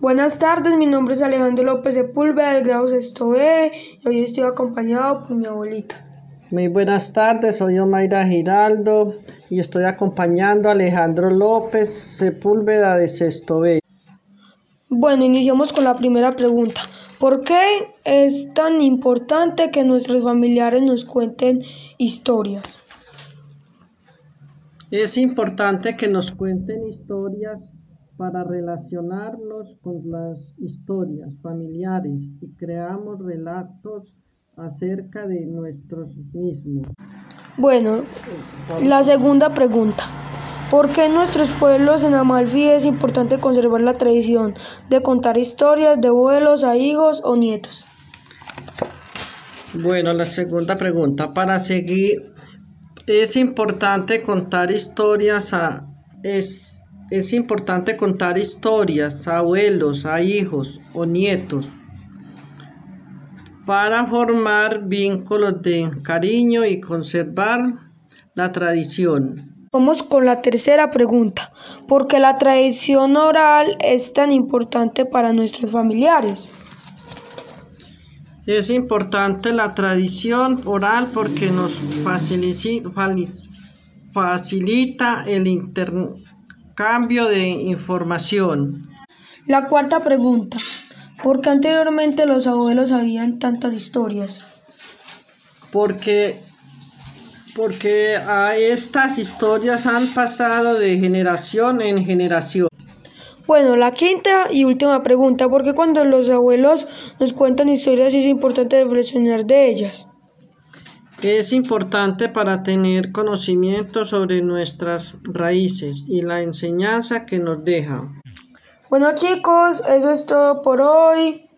Buenas tardes, mi nombre es Alejandro López Sepúlveda del grado sexto B y hoy estoy acompañado por mi abuelita. Muy buenas tardes, soy Omaira Giraldo y estoy acompañando a Alejandro López Sepúlveda de sexto B. Bueno, iniciamos con la primera pregunta. ¿Por qué es tan importante que nuestros familiares nos cuenten historias? Es importante que nos cuenten historias para relacionarnos con las historias familiares y creamos relatos acerca de nosotros mismos. Bueno, la segunda pregunta. ¿Por qué en nuestros pueblos en Amalfi es importante conservar la tradición de contar historias de abuelos a hijos o nietos? Bueno, la segunda pregunta. Para seguir, es importante contar historias a... Es, es importante contar historias a abuelos, a hijos o nietos para formar vínculos de cariño y conservar la tradición. Vamos con la tercera pregunta. ¿Por qué la tradición oral es tan importante para nuestros familiares? Es importante la tradición oral porque nos facilita el intercambio de información. La cuarta pregunta. ¿Por qué anteriormente los abuelos sabían tantas historias? Porque, porque a estas historias han pasado de generación en generación. Bueno, la quinta y última pregunta, ¿por qué cuando los abuelos nos cuentan historias es importante reflexionar de ellas? Es importante para tener conocimiento sobre nuestras raíces y la enseñanza que nos deja. Bueno chicos, eso es todo por hoy.